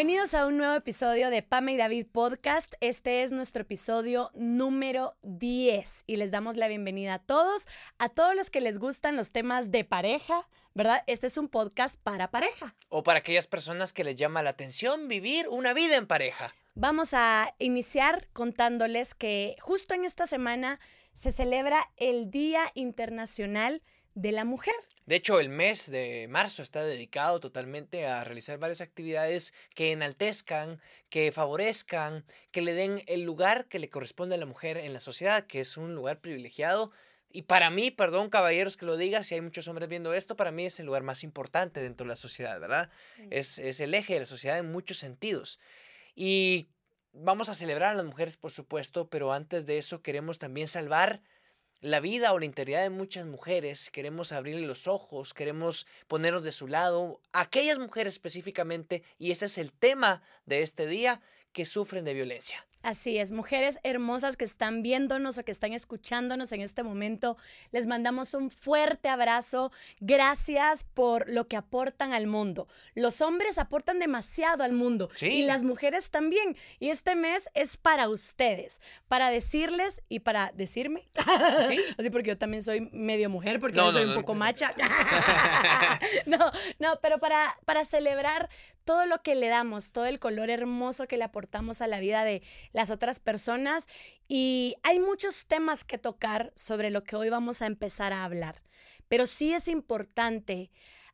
Bienvenidos a un nuevo episodio de Pame y David Podcast. Este es nuestro episodio número 10 y les damos la bienvenida a todos, a todos los que les gustan los temas de pareja, ¿verdad? Este es un podcast para pareja. O para aquellas personas que les llama la atención vivir una vida en pareja. Vamos a iniciar contándoles que justo en esta semana se celebra el Día Internacional de la Mujer. De hecho, el mes de marzo está dedicado totalmente a realizar varias actividades que enaltezcan, que favorezcan, que le den el lugar que le corresponde a la mujer en la sociedad, que es un lugar privilegiado. Y para mí, perdón caballeros que lo diga, si hay muchos hombres viendo esto, para mí es el lugar más importante dentro de la sociedad, ¿verdad? Es, es el eje de la sociedad en muchos sentidos. Y vamos a celebrar a las mujeres, por supuesto, pero antes de eso queremos también salvar la vida o la integridad de muchas mujeres, queremos abrirle los ojos, queremos ponernos de su lado, aquellas mujeres específicamente, y este es el tema de este día, que sufren de violencia. Así es, mujeres hermosas que están viéndonos o que están escuchándonos en este momento, les mandamos un fuerte abrazo. Gracias por lo que aportan al mundo. Los hombres aportan demasiado al mundo y las mujeres también. Y este mes es para ustedes, para decirles y para decirme. ¿Sí? Así porque yo también soy medio mujer, porque yo soy un poco macha. no, no, pero para, para celebrar todo lo que le damos, todo el color hermoso que le aportamos a la vida de las otras personas y hay muchos temas que tocar sobre lo que hoy vamos a empezar a hablar, pero sí es importante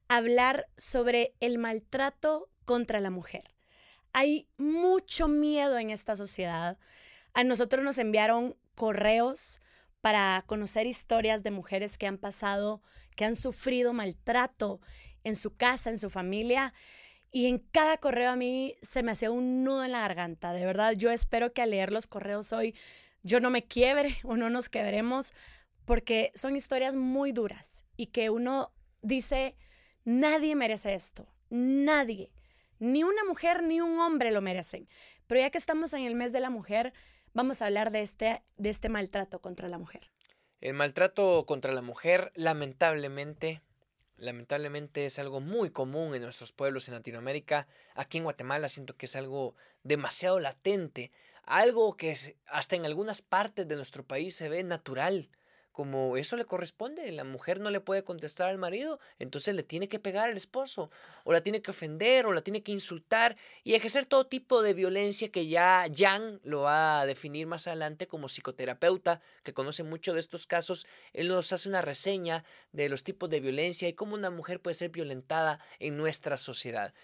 hablar sobre el maltrato contra la mujer. Hay mucho miedo en esta sociedad. A nosotros nos enviaron correos para conocer historias de mujeres que han pasado, que han sufrido maltrato en su casa, en su familia. Y en cada correo a mí se me hacía un nudo en la garganta. De verdad, yo espero que al leer los correos hoy yo no me quiebre o no nos quebremos, porque son historias muy duras y que uno dice, nadie merece esto, nadie, ni una mujer ni un hombre lo merecen. Pero ya que estamos en el mes de la mujer, vamos a hablar de este, de este maltrato contra la mujer. El maltrato contra la mujer, lamentablemente, lamentablemente es algo muy común en nuestros pueblos en Latinoamérica. Aquí en Guatemala siento que es algo demasiado latente, algo que hasta en algunas partes de nuestro país se ve natural como eso le corresponde, la mujer no le puede contestar al marido, entonces le tiene que pegar al esposo, o la tiene que ofender, o la tiene que insultar, y ejercer todo tipo de violencia que ya Jan lo va a definir más adelante como psicoterapeuta, que conoce mucho de estos casos, él nos hace una reseña de los tipos de violencia y cómo una mujer puede ser violentada en nuestra sociedad.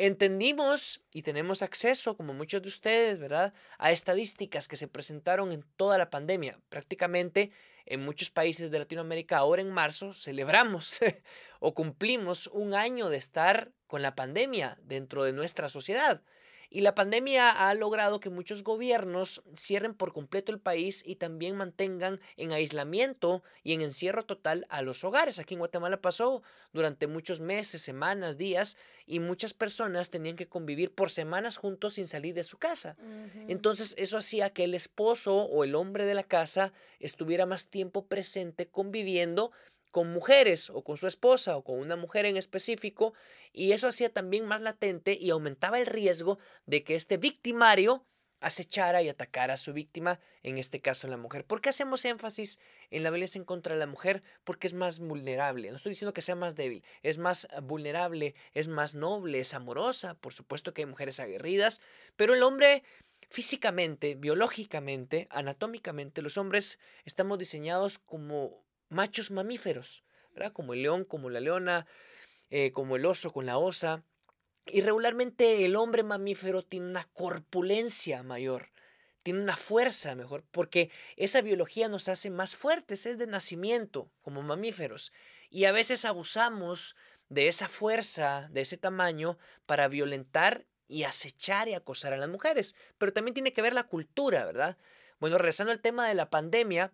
Entendimos y tenemos acceso, como muchos de ustedes, ¿verdad?, a estadísticas que se presentaron en toda la pandemia. Prácticamente en muchos países de Latinoamérica, ahora en marzo, celebramos o cumplimos un año de estar con la pandemia dentro de nuestra sociedad. Y la pandemia ha logrado que muchos gobiernos cierren por completo el país y también mantengan en aislamiento y en encierro total a los hogares. Aquí en Guatemala pasó durante muchos meses, semanas, días y muchas personas tenían que convivir por semanas juntos sin salir de su casa. Entonces eso hacía que el esposo o el hombre de la casa estuviera más tiempo presente conviviendo con mujeres o con su esposa o con una mujer en específico y eso hacía también más latente y aumentaba el riesgo de que este victimario acechara y atacara a su víctima, en este caso la mujer. ¿Por qué hacemos énfasis en la violencia en contra de la mujer? Porque es más vulnerable. No estoy diciendo que sea más débil, es más vulnerable, es más noble, es amorosa. Por supuesto que hay mujeres aguerridas, pero el hombre físicamente, biológicamente, anatómicamente, los hombres estamos diseñados como machos mamíferos, ¿verdad? Como el león, como la leona, eh, como el oso con la osa. Y regularmente el hombre mamífero tiene una corpulencia mayor, tiene una fuerza mejor, porque esa biología nos hace más fuertes, es de nacimiento como mamíferos. Y a veces abusamos de esa fuerza, de ese tamaño, para violentar y acechar y acosar a las mujeres. Pero también tiene que ver la cultura, ¿verdad? Bueno, regresando al tema de la pandemia,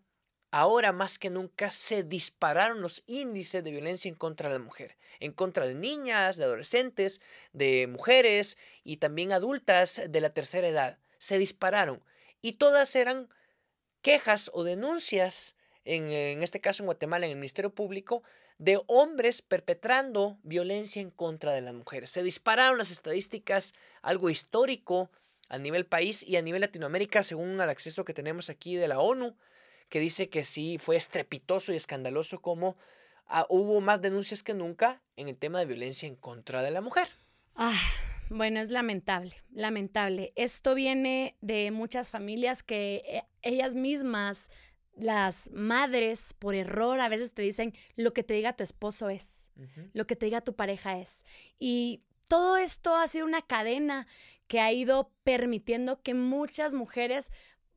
ahora más que nunca se dispararon los índices de violencia en contra de la mujer, en contra de niñas, de adolescentes, de mujeres y también adultas de la tercera edad. Se dispararon y todas eran quejas o denuncias, en, en este caso en Guatemala, en el Ministerio Público, de hombres perpetrando violencia en contra de las mujeres. Se dispararon las estadísticas, algo histórico a nivel país y a nivel Latinoamérica, según el acceso que tenemos aquí de la ONU, que dice que sí fue estrepitoso y escandaloso como ah, hubo más denuncias que nunca en el tema de violencia en contra de la mujer. Ah, bueno, es lamentable, lamentable. Esto viene de muchas familias que eh, ellas mismas, las madres, por error, a veces te dicen lo que te diga tu esposo es, lo que te diga tu pareja es. Y todo esto ha sido una cadena que ha ido permitiendo que muchas mujeres,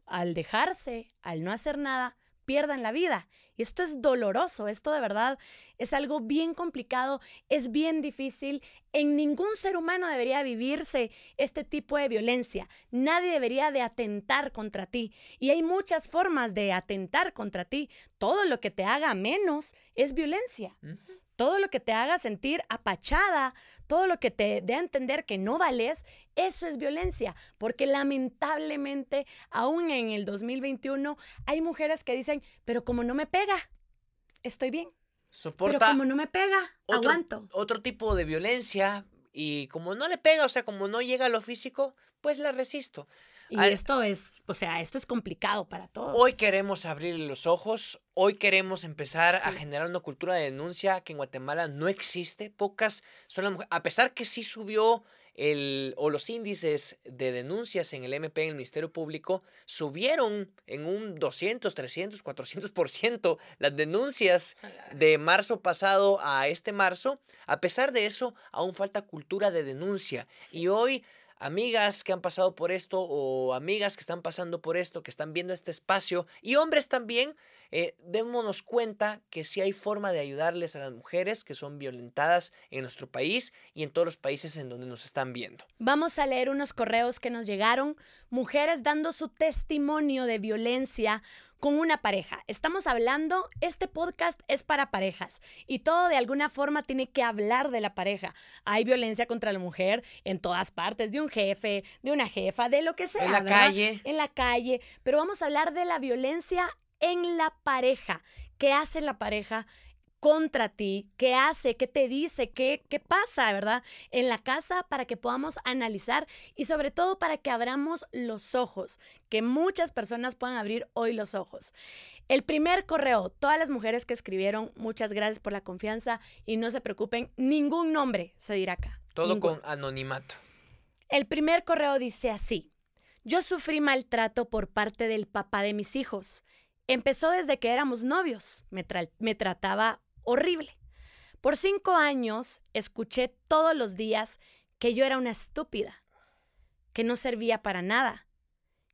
al dejarse, al no hacer nada, pierdan la vida. Y esto es doloroso, esto de verdad es algo bien complicado, es bien difícil. En ningún ser humano debería vivirse este tipo de violencia. Nadie debería de atentar contra ti. Y hay muchas formas de atentar contra ti. Todo lo que te haga menos es violencia. Todo lo que te haga sentir apachada, todo lo que te dé a entender que no vales, eso es violencia, porque lamentablemente aún en el 2021 hay mujeres que dicen, pero como no me pega, estoy bien. Soporta pero como no me pega, aguanto. Otro tipo de violencia y como no le pega, o sea, como no llega a lo físico, pues la resisto. Y esto es, o sea, esto es complicado para todos. Hoy queremos abrir los ojos, hoy queremos empezar a generar una cultura de denuncia que en Guatemala no existe. Pocas son las mujeres, a pesar que sí subió el, o los índices de denuncias en el MP, en el Ministerio Público, subieron en un 200, 300, 400% las denuncias de marzo pasado a este marzo. A pesar de eso, aún falta cultura de denuncia. Y hoy amigas que han pasado por esto o amigas que están pasando por esto, que están viendo este espacio y hombres también, eh, démonos cuenta que sí hay forma de ayudarles a las mujeres que son violentadas en nuestro país y en todos los países en donde nos están viendo. Vamos a leer unos correos que nos llegaron, mujeres dando su testimonio de violencia con una pareja. Estamos hablando, este podcast es para parejas y todo de alguna forma tiene que hablar de la pareja. Hay violencia contra la mujer en todas partes, de un jefe, de una jefa, de lo que sea. En la calle. En la calle. Pero vamos a hablar de la violencia en la pareja. ¿Qué hace la pareja? Contra ti, qué hace, qué te dice, qué, qué pasa, ¿verdad? En la casa para que podamos analizar y sobre todo para que abramos los ojos, que muchas personas puedan abrir hoy los ojos. El primer correo, todas las mujeres que escribieron, muchas gracias por la confianza y no se preocupen, ningún nombre se dirá acá. Todo con anonimato. El primer correo dice así, yo sufrí maltrato por parte del papá de mis hijos. Empezó desde que éramos novios. Me, me, trataba horrible. Por cinco años escuché todos los días que yo era una estúpida, que no servía para nada,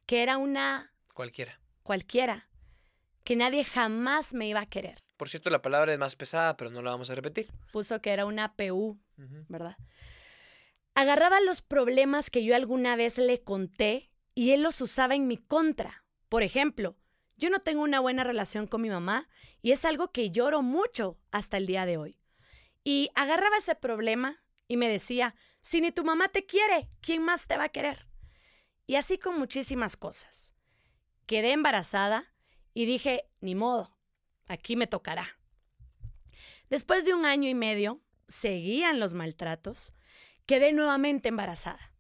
que era una... Cualquiera. Cualquiera, que nadie jamás me iba a querer. Por cierto, la palabra es más pesada, pero no la vamos a repetir. Puso que era una PU, ¿verdad? Agarraba los problemas que yo alguna vez le conté y él los usaba en mi contra. Por ejemplo, yo no tengo una buena relación con mi mamá y es algo que lloro mucho hasta el día de hoy. Y agarraba ese problema y me decía, si ni tu mamá te quiere, ¿quién más te va a querer? Y así con muchísimas cosas. Quedé embarazada y dije, ni modo, aquí me tocará. Después de un año y medio, seguían los maltratos, quedé nuevamente embarazada.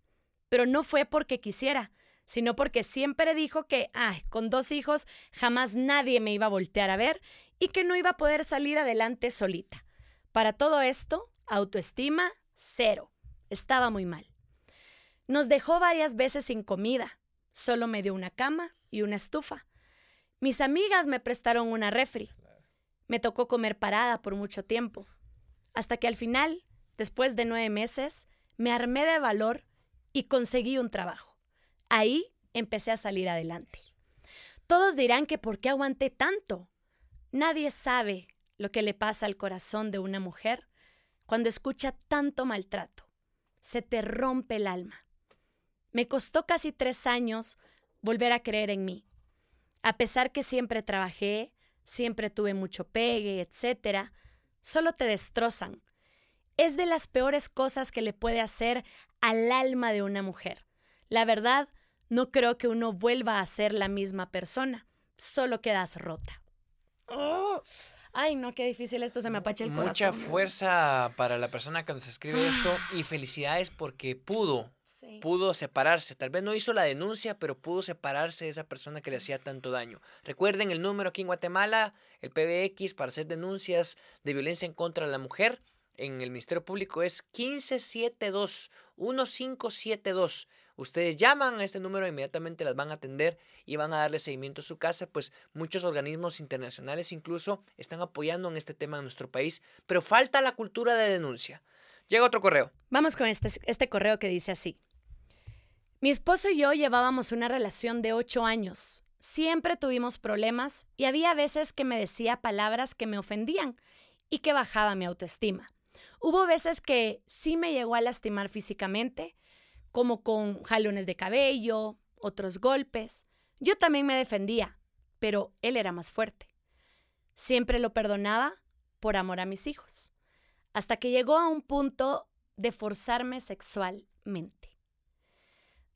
Pero no fue porque quisiera, sino porque siempre dijo que, ay, con dos hijos jamás nadie me iba a voltear a ver y que no iba a poder salir adelante solita. Para todo esto, autoestima cero. Estaba muy mal. Nos dejó varias veces sin comida. Solo me dio una cama y una estufa. Mis amigas me prestaron una refri. Me tocó comer parada por mucho tiempo. Hasta que al final, después de nueve meses, me armé de valor y conseguí un trabajo. Ahí empecé a salir adelante. Todos dirán que ¿por qué aguanté tanto? Nadie sabe lo que le pasa al corazón de una mujer cuando escucha tanto maltrato. Se te rompe el alma. Me costó casi tres años volver a creer en mí. A pesar que siempre trabajé, siempre tuve mucho pegue, etc., solo te destrozan. Es de las peores cosas que le puede hacer al alma de una mujer. La verdad, no creo que uno vuelva a ser la misma persona, solo quedas rota. ¡Oh! Ay, no, qué difícil esto, se me apache el corazón. Mucha fuerza para la persona que nos escribe esto y felicidades porque pudo, Sí. pudo separarse. Tal vez no hizo la denuncia, pero pudo separarse de esa persona que le hacía tanto daño. Recuerden el número aquí en Guatemala, el PBX, para hacer denuncias de violencia en contra de la mujer en el Ministerio Público es 1572 1572. Ustedes llaman a este número, inmediatamente las van a atender y van a darle seguimiento a su casa, pues muchos organismos internacionales incluso están apoyando en este tema en nuestro país, pero falta la cultura de denuncia. Llega otro correo. Vamos con este, este correo que dice así. Mi esposo y yo llevábamos una relación de ocho años. Siempre tuvimos problemas y había veces que me decía palabras que me ofendían y que bajaba mi autoestima. Hubo veces que sí me llegó a lastimar físicamente, como con jalones de cabello, otros golpes. Yo también me defendía, pero él era más fuerte. Siempre lo perdonaba por amor a mis hijos, hasta que llegó a un punto de forzarme sexualmente.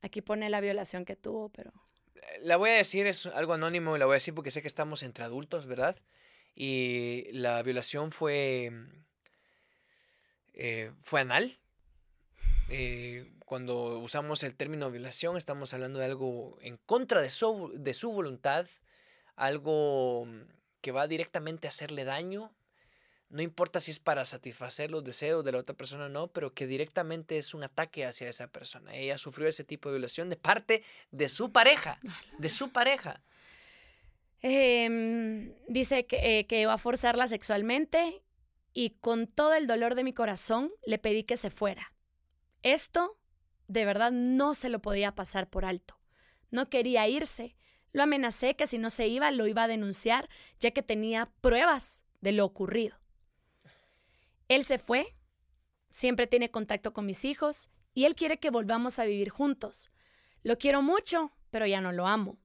Aquí pone la violación que tuvo, pero... La voy a decir, es algo anónimo, la voy a decir porque sé que estamos entre adultos, ¿verdad? Y la violación fue... eh, fue anal. Eh, cuando usamos el término violación, estamos hablando de algo en contra de su, de su voluntad, algo que va directamente a hacerle daño. No importa si es para satisfacer los deseos de la otra persona o no, pero que directamente es un ataque hacia esa persona. Ella sufrió ese tipo de violación de parte de su pareja, de su pareja. Em, dice que, eh, que iba a forzarla sexualmente y con todo el dolor de mi corazón le pedí que se fuera. Esto de verdad no se lo podía pasar por alto. No quería irse. Lo amenacé que si no se iba lo iba a denunciar ya que tenía pruebas de lo ocurrido. Él se fue, siempre tiene contacto con mis hijos y él quiere que volvamos a vivir juntos. Lo quiero mucho, pero ya no lo amo.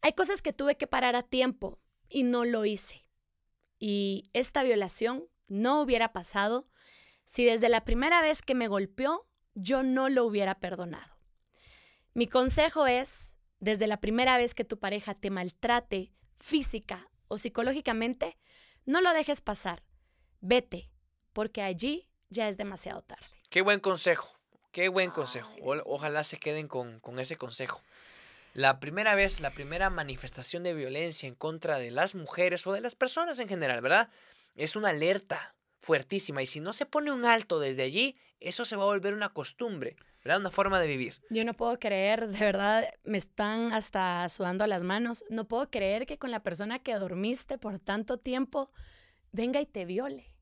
Hay cosas que tuve que parar a tiempo y no lo hice. Y esta violación no hubiera pasado si desde la primera vez que me golpeó yo no lo hubiera perdonado. Mi consejo es, desde la primera vez que tu pareja te maltrate física o psicológicamente, no lo dejes pasar. Vete, porque allí ya es demasiado tarde. Qué buen consejo, qué buen consejo. O- ojalá se queden con, con ese consejo. La primera vez, la primera manifestación de violencia en contra de las mujeres o de las personas en general, ¿verdad? Es una alerta fuertísima y si no se pone un alto desde allí, eso se va a volver una costumbre, ¿verdad? Una forma de vivir. Yo no puedo creer, de verdad, me están hasta sudando las manos. No puedo creer que con la persona que dormiste por tanto tiempo venga y te viole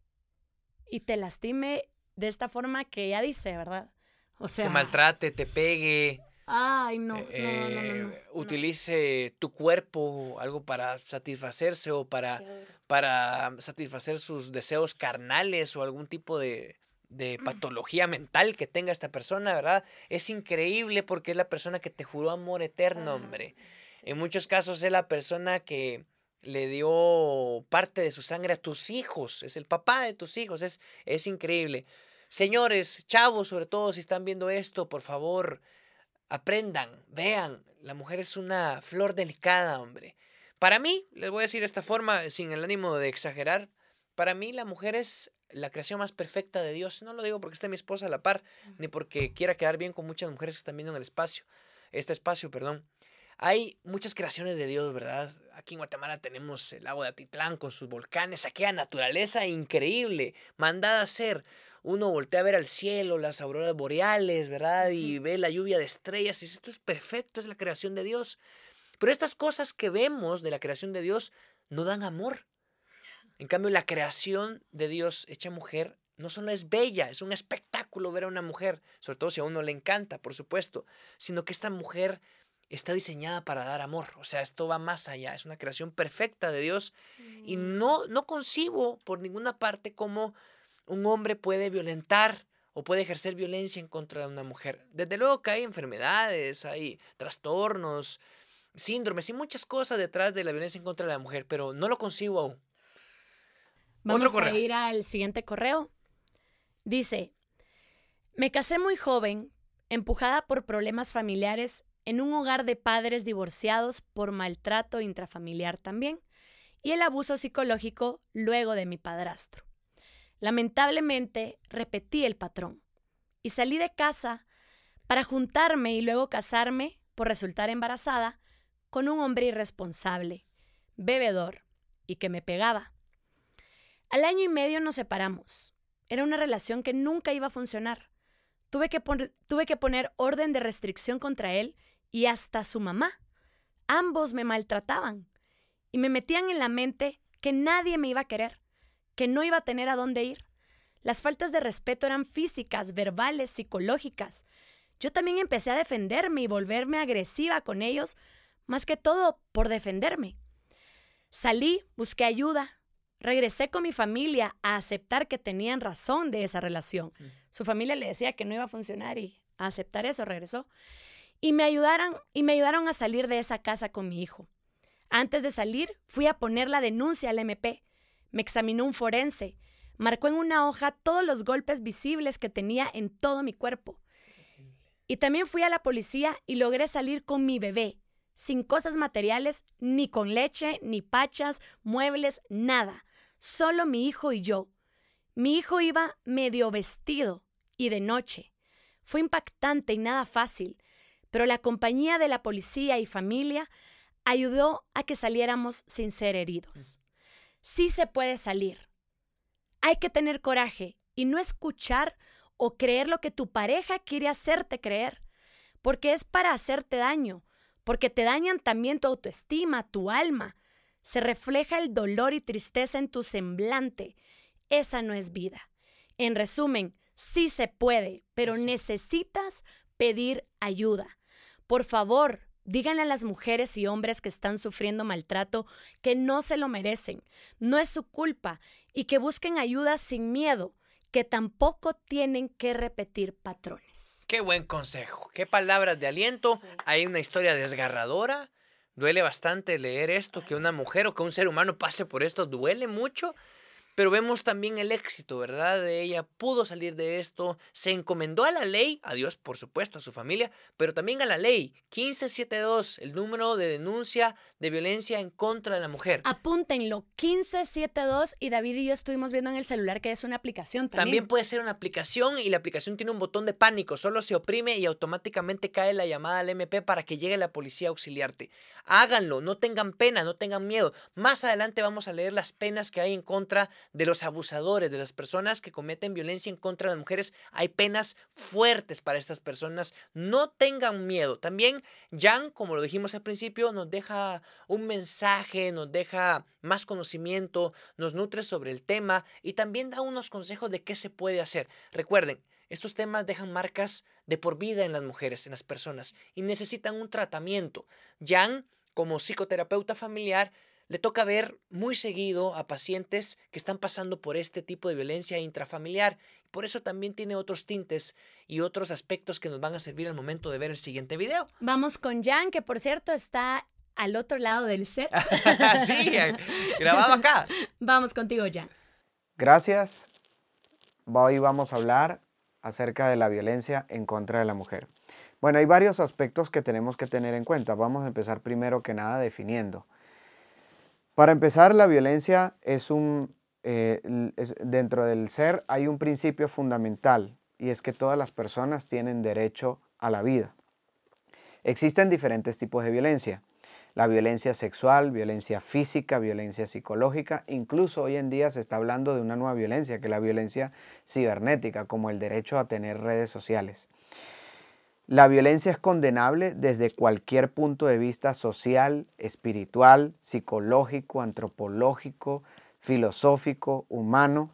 y te lastime de esta forma que ella dice, ¿verdad? O sea, Te maltrate, te pegue, ay, no, no, no, no, eh, no, no. utilice tu cuerpo, algo para satisfacerse o para para satisfacer sus deseos carnales o algún tipo de, de patología mental que tenga esta persona, ¿verdad? Es increíble porque es la persona que te juró amor eterno, hombre. En muchos casos es la persona que le dio parte de su sangre a tus hijos, es el papá de tus hijos, es, es increíble. Señores, chavos, sobre todo si están viendo esto, por favor, aprendan, vean, la mujer es una flor delicada, hombre. Para mí, les voy a decir de esta forma, sin el ánimo de exagerar, para mí la mujer es la creación más perfecta de Dios. No lo digo porque esté mi esposa a la par, ni porque quiera quedar bien con muchas mujeres que están viendo en el espacio, este espacio, perdón. Hay muchas creaciones de Dios, ¿verdad? Aquí en Guatemala tenemos el lago de Atitlán con sus volcanes, aquella naturaleza increíble, mandada a ser. Uno voltea a ver al cielo, las auroras boreales, ¿verdad? Y ve la lluvia de estrellas. Y dice, esto es perfecto, es la creación de Dios. Pero estas cosas que vemos de la creación de Dios no dan amor. En cambio, la creación de Dios hecha mujer no solo es bella, es un espectáculo ver a una mujer, sobre todo si a uno le encanta, por supuesto, sino que esta mujer está diseñada para dar amor. O sea, esto va más allá, es una creación perfecta de Dios y no, no concibo por ninguna parte cómo un hombre puede violentar o puede ejercer violencia en contra de una mujer. Desde luego que hay enfermedades, hay trastornos, síndromes y muchas cosas detrás de la violencia en contra de la mujer, pero no lo concibo aún. Vamos correo. a ir al siguiente correo. Dice, me casé muy joven, empujada por problemas familiares en un hogar de padres divorciados por maltrato intrafamiliar también, y el abuso psicológico luego de mi padrastro. Lamentablemente, repetí el patrón y salí de casa para juntarme y luego casarme por resultar embarazada con un hombre irresponsable, bebedor y que me pegaba. Al año y medio nos separamos. Era una relación que nunca iba a funcionar. Tuve que, tuve que poner orden de restricción contra él y hasta su mamá. Ambos me maltrataban y me metían en la mente que nadie me iba a querer, que no iba a tener a dónde ir. Las faltas de respeto eran físicas, verbales, psicológicas. Yo también empecé a defenderme y volverme agresiva con ellos, más que todo por defenderme. Salí, busqué ayuda, regresé con mi familia a aceptar que tenían razón de esa relación. Su familia le decía que no iba a funcionar y a aceptar eso regresó. Y me ayudaron y me ayudaron a salir de esa casa con mi hijo. Antes de salir, fui a poner la denuncia al MP. Me examinó un forense. Marcó en una hoja todos los golpes visibles que tenía en todo mi cuerpo. Y también fui a la policía y logré salir con mi bebé, sin cosas materiales, ni con leche, ni pachas, muebles, nada. Solo mi hijo y yo. Mi hijo iba medio vestido y de noche. Fue impactante y nada fácil, pero la compañía de la policía y familia ayudó a que saliéramos sin ser heridos. Sí se puede salir. Hay que tener coraje y no escuchar o creer lo que tu pareja quiere hacerte creer, porque es para hacerte daño, porque te dañan también tu autoestima, tu alma. Se refleja el dolor y tristeza en tu semblante. Esa no es vida. En resumen, sí se puede, pero necesitas pedir ayuda. Por favor, Díganle a las mujeres y hombres que están sufriendo maltrato que no se lo merecen, no es su culpa y que busquen ayuda sin miedo, que tampoco tienen que repetir patrones. Qué buen consejo, qué palabras de aliento. Hay una historia desgarradora. Duele bastante leer esto, que una mujer o que un ser humano pase por esto, duele mucho. Pero vemos también el éxito, ¿verdad? De ella pudo salir de esto, se encomendó a la ley, a Dios por supuesto, a su familia, pero también a la ley 1572, el número de denuncia de violencia en contra de la mujer. Apúntenlo, 1572 y David y yo estuvimos viendo en el celular que es una aplicación también. También puede ser una aplicación y la aplicación tiene un botón de pánico, solo se oprime y automáticamente cae la llamada al MP para que llegue la policía a auxiliarte. Háganlo, no tengan pena, no tengan miedo. Más adelante vamos a leer las penas que hay en contra de los abusadores, de las personas que cometen violencia en contra de las mujeres. Hay penas fuertes para estas personas. No tengan miedo. También Jan, como lo dijimos al principio, nos deja un mensaje, nos deja más conocimiento, nos nutre sobre el tema y también da unos consejos de qué se puede hacer. Recuerden, estos temas dejan marcas de por vida en las mujeres, en las personas, y necesitan un tratamiento. Jan, como psicoterapeuta familiar, le toca ver muy seguido a pacientes que están pasando por este tipo de violencia intrafamiliar. Por eso también tiene otros tintes y otros aspectos que nos van a servir al momento de ver el siguiente video. Vamos con Jan, que por cierto está al otro lado del set. sí, grabado acá. Vamos contigo, Jan. Gracias. Hoy vamos a hablar acerca de la violencia en contra de la mujer. Bueno, hay varios aspectos que tenemos que tener en cuenta. Vamos a empezar primero que nada definiendo. Para empezar, la violencia es un, eh, dentro del ser hay un principio fundamental y es que todas las personas tienen derecho a la vida. Existen diferentes tipos de violencia. La violencia sexual, violencia física, violencia psicológica, incluso hoy en día se está hablando de una nueva violencia, que es la violencia cibernética, como el derecho a tener redes sociales. La violencia es condenable desde cualquier punto de vista social, espiritual, psicológico, antropológico, filosófico, humano,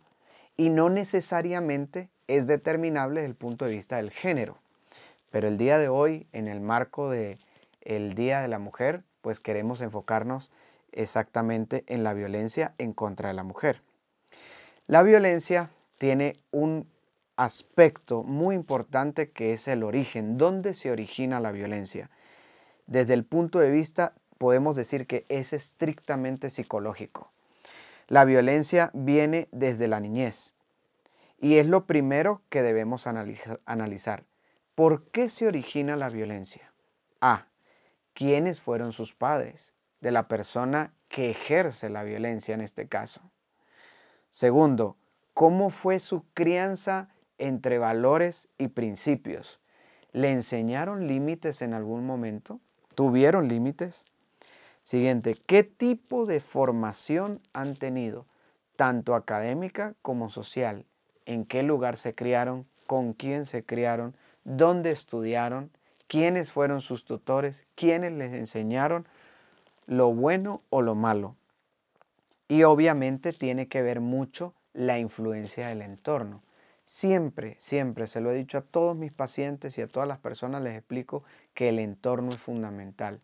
y no necesariamente es determinable desde el punto de vista del género. Pero el día de hoy, en el marco del el Día de la Mujer, pues queremos enfocarnos exactamente en la violencia en contra de la mujer. La violencia tiene un aspecto muy importante que es el origen, dónde se origina la violencia. Desde el punto de vista, podemos decir que es estrictamente psicológico. La violencia viene desde la niñez y es lo primero que debemos analizar. ¿Por qué se origina la violencia? A. ¿Quiénes fueron sus padres? de la persona que ejerce la violencia en este caso. Segundo, cómo fue su crianza entre valores y principios. ¿Le enseñaron límites en algún momento? ¿Tuvieron límites? Siguiente, ¿qué tipo de formación han tenido, tanto académica como social? ¿En qué lugar se criaron? ¿Con quién se criaron? ¿Dónde estudiaron? ¿Quiénes fueron sus tutores? ¿Quiénes les enseñaron lo bueno o lo malo? Y obviamente tiene que ver mucho la influencia del entorno. Siempre, siempre, se lo he dicho a todos mis pacientes y a todas las personas, les explico que el entorno es fundamental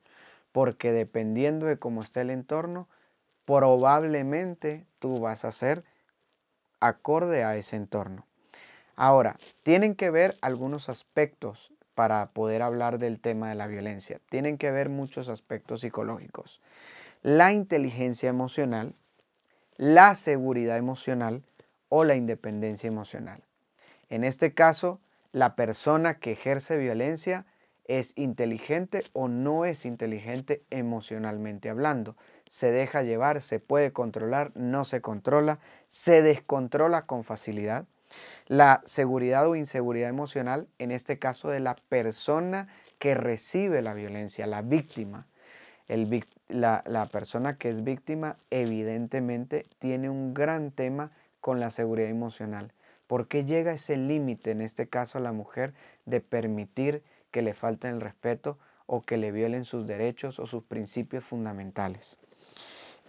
porque dependiendo de cómo esté el entorno, probablemente tú vas a ser acorde a ese entorno. Ahora, tienen que ver algunos aspectos para poder hablar del tema de la violencia. Tienen que ver muchos aspectos psicológicos. La inteligencia emocional, la seguridad emocional o la independencia emocional. En este caso, la persona que ejerce violencia es inteligente o no es inteligente emocionalmente hablando. Se deja llevar, se puede controlar, no se controla, se descontrola con facilidad. La seguridad o inseguridad emocional, en este caso de la persona que recibe la violencia, la víctima. la, persona que es víctima evidentemente tiene un gran tema con la seguridad emocional. ¿Por qué llega ese límite, en este caso a la mujer, de permitir que le falten el respeto o que le violen sus derechos o sus principios fundamentales.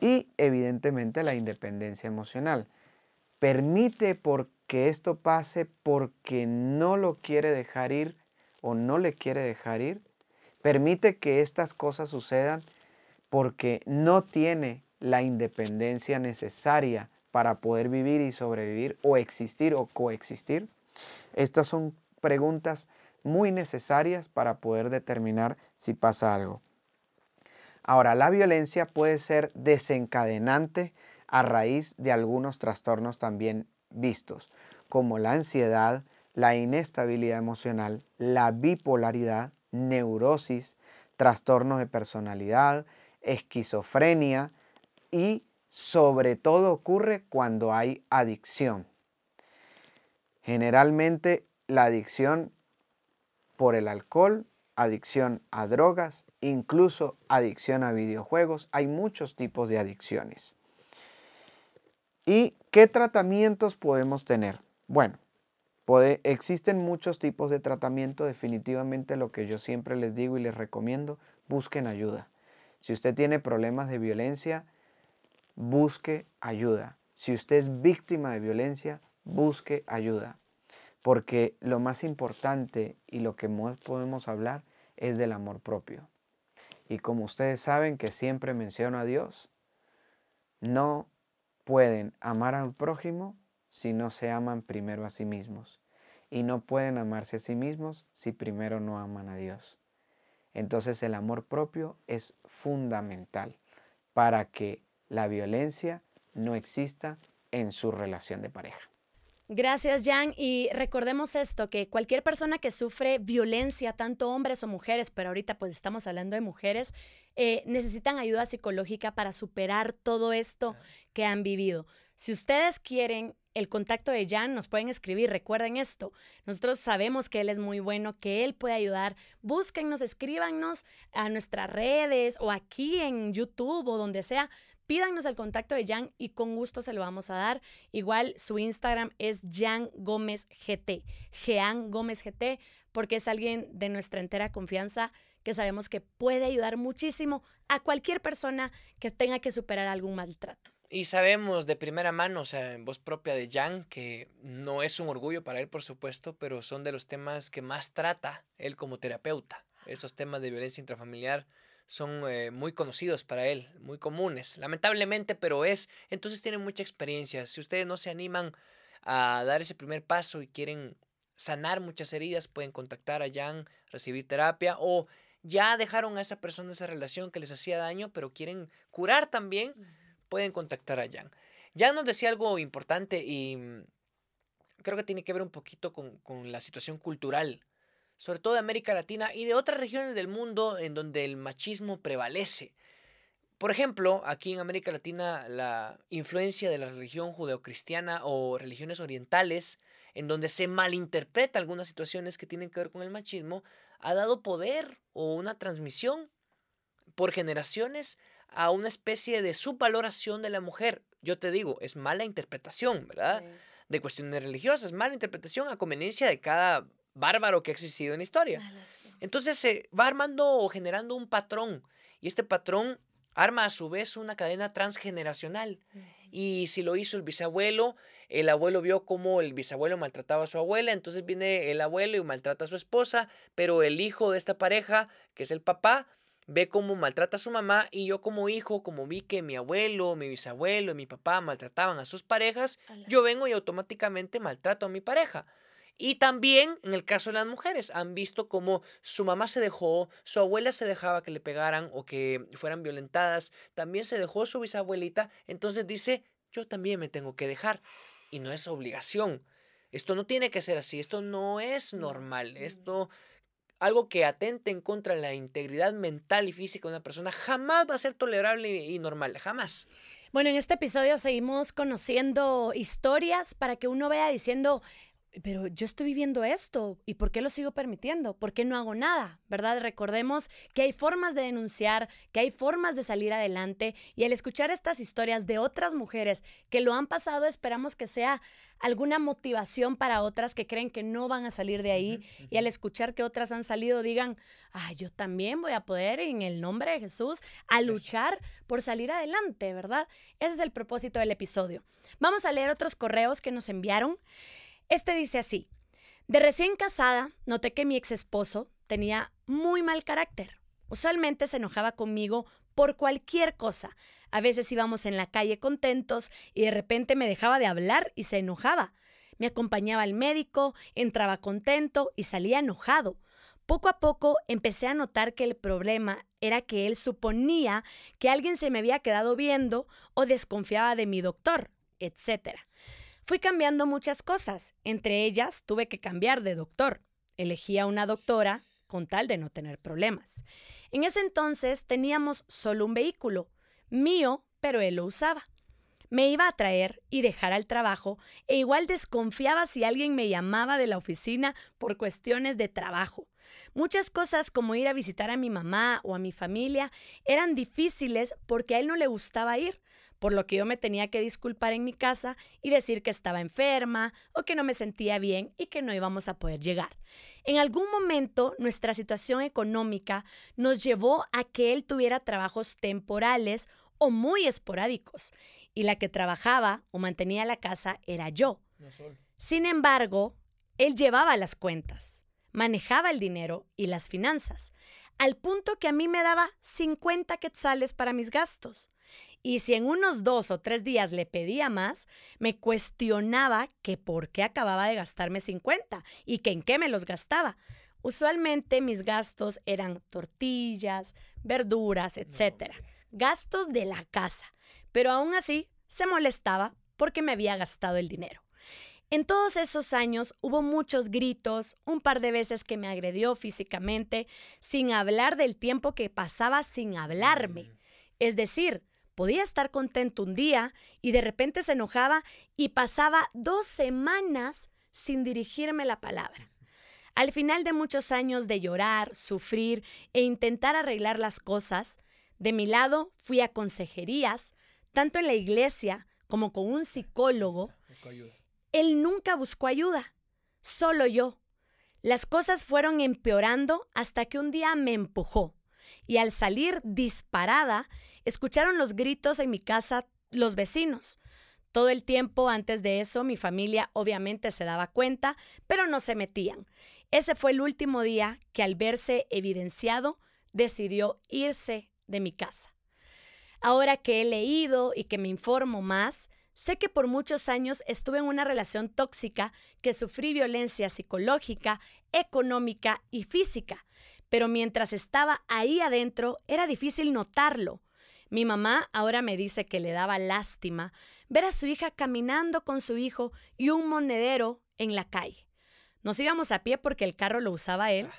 Y evidentemente la independencia emocional. Permite que esto pase porque no lo quiere dejar ir o no le quiere dejar ir. Permite que estas cosas sucedan porque no tiene la independencia necesaria para poder vivir y sobrevivir o existir o coexistir. Estas son preguntas muy necesarias para poder determinar si pasa algo. Ahora, la violencia puede ser desencadenante a raíz de algunos trastornos también vistos, como la ansiedad, la inestabilidad emocional, la bipolaridad, neurosis, trastornos de personalidad, esquizofrenia y sobre todo ocurre cuando hay adicción. Generalmente la adicción por el alcohol, adicción a drogas, incluso adicción a videojuegos. Hay muchos tipos de adicciones. ¿Y qué tratamientos podemos tener? Bueno, existen muchos tipos de tratamiento. Definitivamente lo que yo siempre les digo y les recomiendo, busquen ayuda. Si usted tiene problemas de violencia, busque ayuda. Si usted es víctima de violencia, busque ayuda porque lo más importante y lo que más podemos hablar es del amor propio. Y como ustedes saben que siempre menciono a Dios, no pueden amar al prójimo si no se aman primero a sí mismos. Y no pueden amarse a sí mismos si primero no aman a Dios. Entonces el amor propio es fundamental para que la violencia no exista en su relación de pareja. Gracias, Jan. Y recordemos esto, que cualquier persona que sufre violencia, tanto hombres o mujeres, pero ahorita pues estamos hablando de mujeres, eh, necesitan ayuda psicológica para superar todo esto que han vivido. Si ustedes quieren el contacto de Jan, nos pueden escribir. Recuerden esto. Nosotros sabemos que él es muy bueno, que él puede ayudar. Búsquennos, escríbanos a nuestras redes o aquí en YouTube o donde sea Pídanos el contacto de Jan y con gusto se lo vamos a dar. Igual su Instagram es Jan Gómez GT, Jean Gómez GT, porque es alguien de nuestra entera confianza que sabemos que puede ayudar muchísimo a cualquier persona que tenga que superar algún maltrato. Y sabemos de primera mano, o sea, en voz propia de Jan, que no es un orgullo para él, por supuesto, pero son de los temas que más trata él como terapeuta. Esos temas de violencia intrafamiliar son eh, muy conocidos para él, muy comunes, lamentablemente, pero es, entonces tiene mucha experiencia. Si ustedes no se animan a dar ese primer paso y quieren sanar muchas heridas, pueden contactar a Jan, recibir terapia o ya dejaron a esa persona esa relación que les hacía daño, pero quieren curar también, pueden contactar a Jan. Jan nos decía algo importante y mm, creo que tiene que ver un poquito con, con la situación cultural sobre todo de América Latina y de otras regiones del mundo en donde el machismo prevalece. Por ejemplo, aquí en América Latina la influencia de la religión judeocristiana o religiones orientales, en donde se malinterpreta algunas situaciones que tienen que ver con el machismo, ha dado poder o una transmisión por generaciones a una especie de subvaloración de la mujer. Yo te digo, es mala interpretación, ¿verdad? De cuestiones religiosas, mala interpretación a conveniencia de cada bárbaro que ha existido en la historia. Entonces se va armando o generando un patrón y este patrón arma a su vez una cadena transgeneracional. Y si lo hizo el bisabuelo, el abuelo vio cómo el bisabuelo maltrataba a su abuela, entonces viene el abuelo y maltrata a su esposa, pero el hijo de esta pareja, que es el papá, ve cómo maltrata a su mamá y yo como hijo, como vi que mi abuelo, mi bisabuelo y mi papá maltrataban a sus parejas, yo vengo y automáticamente maltrato a mi pareja. Y también en el caso de las mujeres, han visto cómo su mamá se dejó, su abuela se dejaba que le pegaran o que fueran violentadas, también se dejó su bisabuelita, entonces dice, yo también me tengo que dejar. Y no es obligación. Esto no tiene que ser así, esto no es normal, esto algo que atente en contra de la integridad mental y física de una persona jamás va a ser tolerable y normal, jamás. Bueno, en este episodio seguimos conociendo historias para que uno vea diciendo, pero yo estoy viviendo esto y ¿por qué lo sigo permitiendo? ¿Por qué no hago nada? ¿Verdad? Recordemos que hay formas de denunciar, que hay formas de salir adelante y al escuchar estas historias de otras mujeres que lo han pasado, esperamos que sea alguna motivación para otras que creen que no van a salir de ahí y al escuchar que otras han salido digan, ah, yo también voy a poder en el nombre de Jesús a luchar por salir adelante, ¿verdad? Ese es el propósito del episodio. Vamos a leer otros correos que nos enviaron. Este dice así, de recién casada noté que mi ex esposo tenía muy mal carácter. Usualmente se enojaba conmigo por cualquier cosa. A veces íbamos en la calle contentos y de repente me dejaba de hablar y se enojaba. Me acompañaba al médico, entraba contento y salía enojado. Poco a poco empecé a notar que el problema era que él suponía que alguien se me había quedado viendo o desconfiaba de mi doctor, etc. Fui cambiando muchas cosas, entre ellas tuve que cambiar de doctor. Elegí a una doctora con tal de no tener problemas. En ese entonces teníamos solo un vehículo, mío, pero él lo usaba. Me iba a traer y dejar al trabajo e igual desconfiaba si alguien me llamaba de la oficina por cuestiones de trabajo. Muchas cosas como ir a visitar a mi mamá o a mi familia eran difíciles porque a él no le gustaba ir por lo que yo me tenía que disculpar en mi casa y decir que estaba enferma o que no me sentía bien y que no íbamos a poder llegar. En algún momento nuestra situación económica nos llevó a que él tuviera trabajos temporales o muy esporádicos y la que trabajaba o mantenía la casa era yo. Sin embargo, él llevaba las cuentas, manejaba el dinero y las finanzas, al punto que a mí me daba 50 quetzales para mis gastos. Y si en unos dos o tres días le pedía más, me cuestionaba que por qué acababa de gastarme 50 y que en qué me los gastaba. Usualmente mis gastos eran tortillas, verduras, etc. Gastos de la casa. Pero aún así se molestaba porque me había gastado el dinero. En todos esos años hubo muchos gritos, un par de veces que me agredió físicamente, sin hablar del tiempo que pasaba sin hablarme. Mm. Es decir, podía estar contento un día y de repente se enojaba y pasaba dos semanas sin dirigirme la palabra. Al final de muchos años de llorar, sufrir e intentar arreglar las cosas, de mi lado fui a consejerías, tanto en la iglesia como con un psicólogo. Él nunca buscó ayuda, solo yo. Las cosas fueron empeorando hasta que un día me empujó y al salir disparada Escucharon los gritos en mi casa los vecinos. Todo el tiempo antes de eso mi familia obviamente se daba cuenta, pero no se metían. Ese fue el último día que al verse evidenciado decidió irse de mi casa. Ahora que he leído y que me informo más, sé que por muchos años estuve en una relación tóxica que sufrí violencia psicológica, económica y física, pero mientras estaba ahí adentro era difícil notarlo. Mi mamá ahora me dice que le daba lástima ver a su hija caminando con su hijo y un monedero en la calle. Nos íbamos a pie porque el carro lo usaba él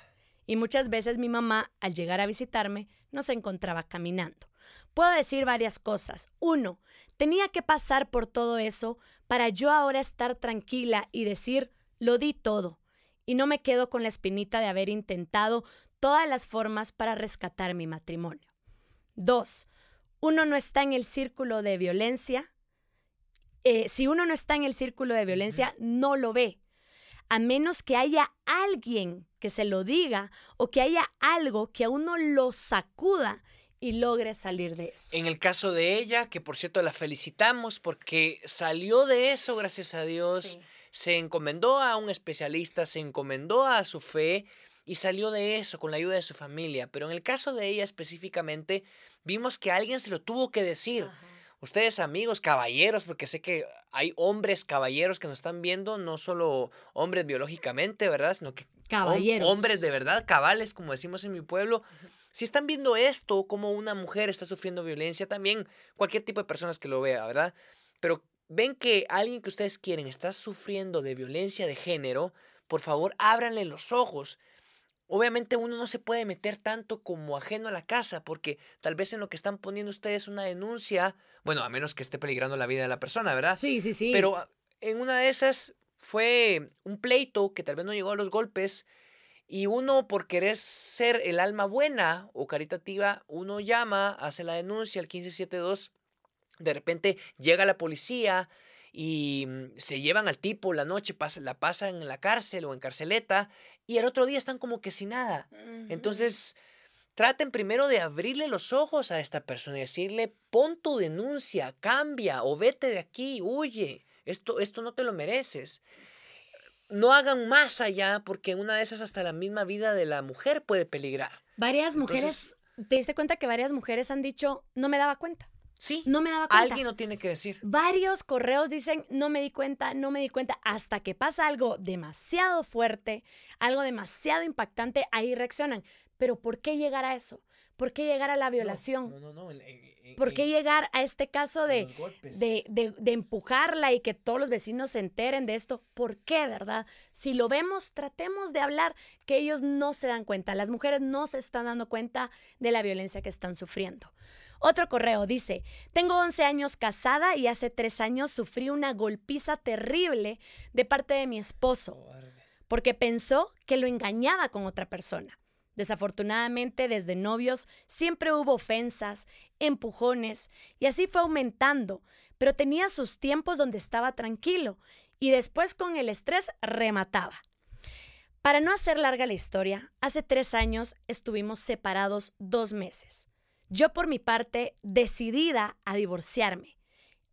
y muchas veces mi mamá, al llegar a visitarme, nos encontraba caminando. puedo decir varias cosas. Uno, tenía que pasar por todo eso para yo ahora estar tranquila y decir, lo di todo. Y no me quedo con la espinita de haber intentado todas las formas para rescatar mi matrimonio. Dos, uno no está en el círculo de violencia. Eh, si uno no está en el círculo de violencia, no lo ve. A menos que haya alguien que se lo diga o que haya algo que a uno lo sacuda y logre salir de eso. En el caso de ella, que por cierto la felicitamos porque salió de eso, gracias a Dios, se encomendó a un especialista, se encomendó a su fe y salió de eso con la ayuda de su familia. Pero en el caso de ella específicamente, vimos que alguien se lo tuvo que decir. Ustedes amigos, caballeros, porque sé que hay hombres caballeros que nos están viendo, no solo hombres biológicamente, ¿verdad? Sino que caballeros. hombres de verdad, cabales, como decimos en mi pueblo. Si están viendo esto, como una mujer está sufriendo violencia, también cualquier tipo de personas que lo vea, ¿verdad? Pero ven que alguien que ustedes quieren está sufriendo de violencia de género, por favor, ábranle los ojos. Obviamente uno no se puede meter tanto como ajeno a la casa, porque tal vez en lo que están poniendo ustedes una denuncia, bueno, a menos que esté peligrando la vida de la persona, ¿verdad? Sí, sí, sí. Pero ah, en una de esas fue un pleito que tal vez no llegó a los golpes y uno por querer ser el alma buena o caritativa, uno llama, hace la denuncia al 1572, de repente llega la policía y mm, se llevan al tipo la noche, la pasan en la cárcel o en carceleta y el otro día están como que sin nada. Entonces, traten primero de abrirle los ojos a esta persona y decirle, pon tu denuncia, cambia o vete de aquí, huye. Esto, esto no te lo mereces. No hagan más allá porque una de esas hasta la misma vida de la mujer puede peligrar. Varias mujeres, ¿te diste cuenta que varias mujeres han dicho, no me daba cuenta? Sí. No me daba cuenta. Alguien lo tiene que decir. Varios correos dicen, no me di cuenta, no me di cuenta, hasta que pasa algo demasiado fuerte, algo demasiado impactante, ahí reaccionan. Pero ¿por qué llegar a eso? ¿Por qué llegar a la violación? No, no, no. ¿Por qué llegar a este caso de, de, de, de, empujarla y que todos los vecinos se enteren de esto? ¿Por qué, verdad? Si lo vemos, tratemos de hablar que ellos no se dan cuenta, las mujeres no se están dando cuenta de la violencia que están sufriendo. Otro correo dice, tengo 11 años casada y hace 3 años sufrí una golpiza terrible de parte de mi esposo porque pensó que lo engañaba con otra persona. Desafortunadamente, desde novios siempre hubo ofensas, empujones, y así fue aumentando, pero tenía sus tiempos donde estaba tranquilo y después con el estrés remataba. Para no hacer larga la historia, hace tres años estuvimos separados dos meses. Yo por mi parte, decidida a divorciarme.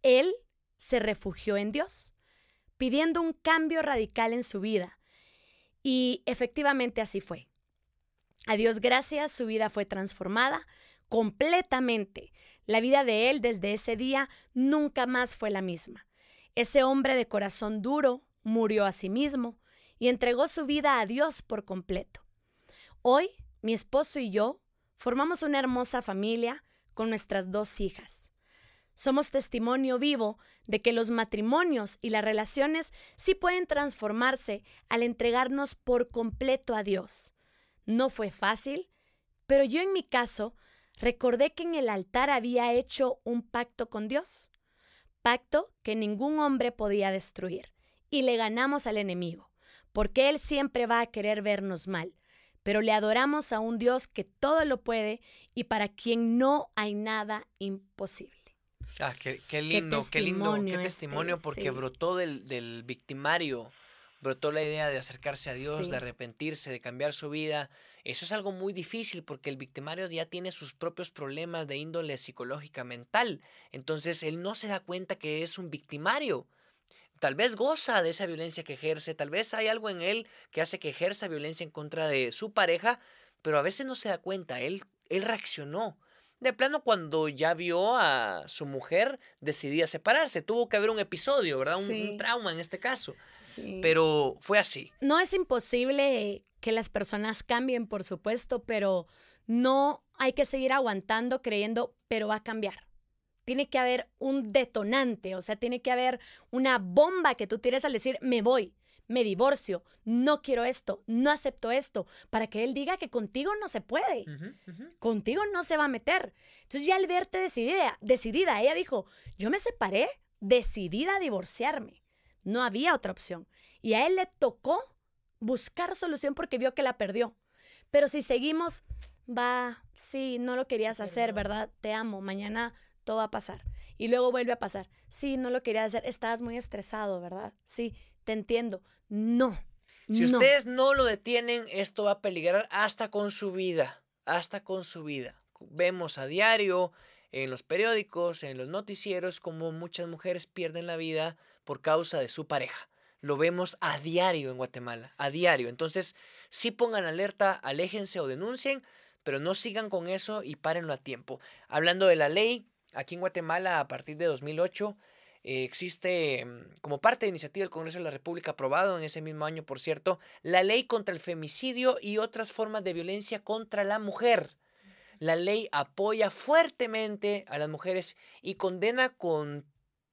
Él se refugió en Dios, pidiendo un cambio radical en su vida. Y efectivamente así fue. A Dios gracias, su vida fue transformada completamente. La vida de él desde ese día nunca más fue la misma. Ese hombre de corazón duro murió a sí mismo y entregó su vida a Dios por completo. Hoy, mi esposo y yo Formamos una hermosa familia con nuestras dos hijas. Somos testimonio vivo de que los matrimonios y las relaciones sí pueden transformarse al entregarnos por completo a Dios. No fue fácil, pero yo en mi caso recordé que en el altar había hecho un pacto con Dios, pacto que ningún hombre podía destruir, y le ganamos al enemigo, porque Él siempre va a querer vernos mal, pero le adoramos a un Dios que todo lo puede y para quien no hay nada imposible. Ah, qué, lindo, qué, lindo, qué este, testimonio, porque brotó del, victimario, brotó la idea de acercarse a Dios, de arrepentirse, de cambiar su vida. Eso es algo muy difícil porque el victimario ya tiene sus propios problemas de índole psicológica, mental. Entonces él no se da cuenta que es un victimario tal vez goza de esa violencia que ejerce, tal vez hay algo en él que hace que ejerza violencia en contra de su pareja, pero a veces no se da cuenta, él, él reaccionó. De plano, cuando ya vio a su mujer, decidía separarse. Tuvo que haber un episodio, ¿verdad? Un, trauma en este caso. Pero fue así. No es imposible que las personas cambien, por supuesto, pero no hay que seguir aguantando creyendo, pero va a cambiar tiene que haber un detonante, o sea, tiene que haber una bomba que tú tires al decir, me voy, me divorcio, no quiero esto, no acepto esto, para que él diga que contigo no se puede, contigo no se va a meter. Entonces ya al verte decidida, decidida, ella dijo, yo me separé decidida a divorciarme, no había otra opción. Y a él le tocó buscar solución porque vio que la perdió. Pero si seguimos, va, sí, no lo querías hacer, ¿verdad? Te amo, mañana todo va a pasar. Y luego vuelve a pasar. Sí, no lo querías hacer, estabas muy estresado, ¿verdad? Sí, te entiendo. No. Si ustedes no lo detienen, esto va a peligrar hasta con su vida, hasta con su vida. Vemos a diario en los periódicos, en los noticieros, como muchas mujeres pierden la vida por causa de su pareja. Lo vemos a diario en Guatemala, a diario. Entonces, sí pongan alerta, aléjense o denuncien, pero no sigan con eso y párenlo a tiempo. Hablando de la ley, aquí en Guatemala, a partir de 2008, eh, existe mm, como parte de iniciativa del Congreso de la República, aprobado en ese mismo año, por cierto, la ley contra el femicidio y otras formas de violencia contra la mujer. La ley apoya fuertemente a las mujeres y condena con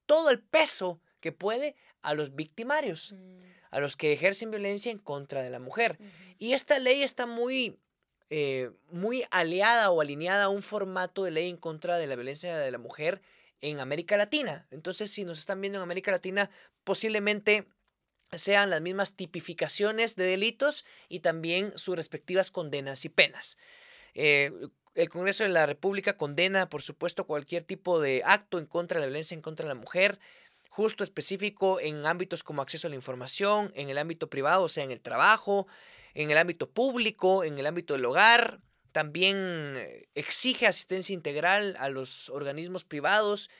todo el peso que puede a los victimarios, mm. a los que ejercen violencia en contra de la mujer. Y esta ley está muy, eh, muy aliada o alineada a un formato de ley en contra de la violencia de la mujer en América Latina. Entonces, si nos están viendo en América Latina, posiblemente sean las mismas tipificaciones de delitos y también sus respectivas condenas y penas. Eh, el Congreso de la República condena, por supuesto, cualquier tipo de acto en contra de la violencia en contra de la mujer, justo específico en ámbitos como acceso a la información, en el ámbito privado, o sea, en el trabajo, en el ámbito público, en el ámbito del hogar, también eh, exige asistencia integral a los organismos privados